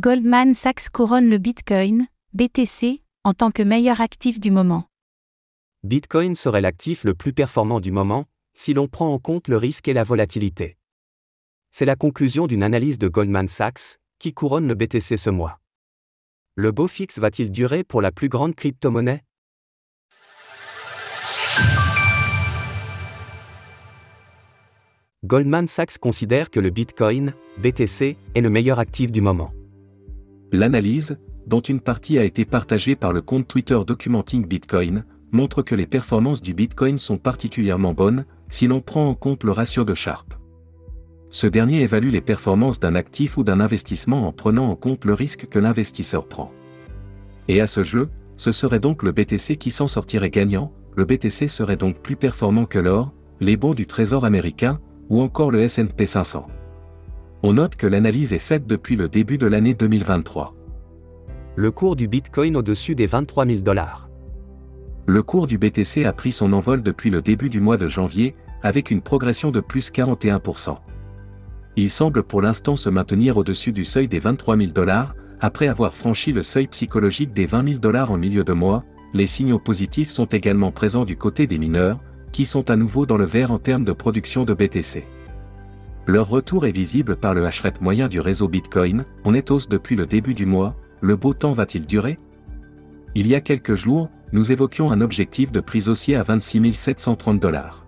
Goldman Sachs couronne le Bitcoin, BTC, en tant que meilleur actif du moment. Bitcoin serait l'actif le plus performant du moment, si l'on prend en compte le risque et la volatilité. C'est la conclusion d'une analyse de Goldman Sachs, qui couronne le BTC ce mois. Le beau fixe va-t-il durer pour la plus grande crypto-monnaie? Goldman Sachs considère que le Bitcoin, BTC, est le meilleur actif du moment. L'analyse, dont une partie a été partagée par le compte Twitter Documenting Bitcoin, montre que les performances du Bitcoin sont particulièrement bonnes, si l'on prend en compte le ratio de Sharpe. Ce dernier évalue les performances d'un actif ou d'un investissement en prenant en compte le risque que l'investisseur prend. Et à ce jeu, ce serait donc le BTC qui s'en sortirait gagnant, le BTC serait donc plus performant que l'or, les bons du Trésor américain, ou encore le SP 500. On note que l'analyse est faite depuis le début de l'année 2023. Le cours du Bitcoin au-dessus des 23 000 dollars. Le cours du BTC a pris son envol depuis le début du mois de janvier, avec une progression de plus 41%. Il semble pour l'instant se maintenir au-dessus du seuil des 23 000 dollars, après avoir franchi le seuil psychologique des 20 000 dollars en milieu de mois, les signaux positifs sont également présents du côté des mineurs, qui sont à nouveau dans le vert en termes de production de BTC. Leur retour est visible par le hashrate moyen du réseau Bitcoin, on est hausse depuis le début du mois, le beau temps va-t-il durer? Il y a quelques jours, nous évoquions un objectif de prix haussier à 26 730 dollars.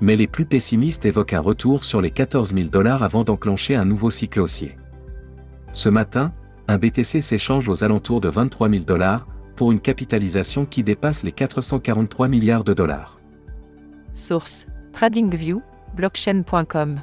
Mais les plus pessimistes évoquent un retour sur les 14 000 dollars avant d'enclencher un nouveau cycle haussier. Ce matin, un BTC s'échange aux alentours de 23 000 dollars, pour une capitalisation qui dépasse les 443 milliards de dollars. Source TradingView, blockchain.com.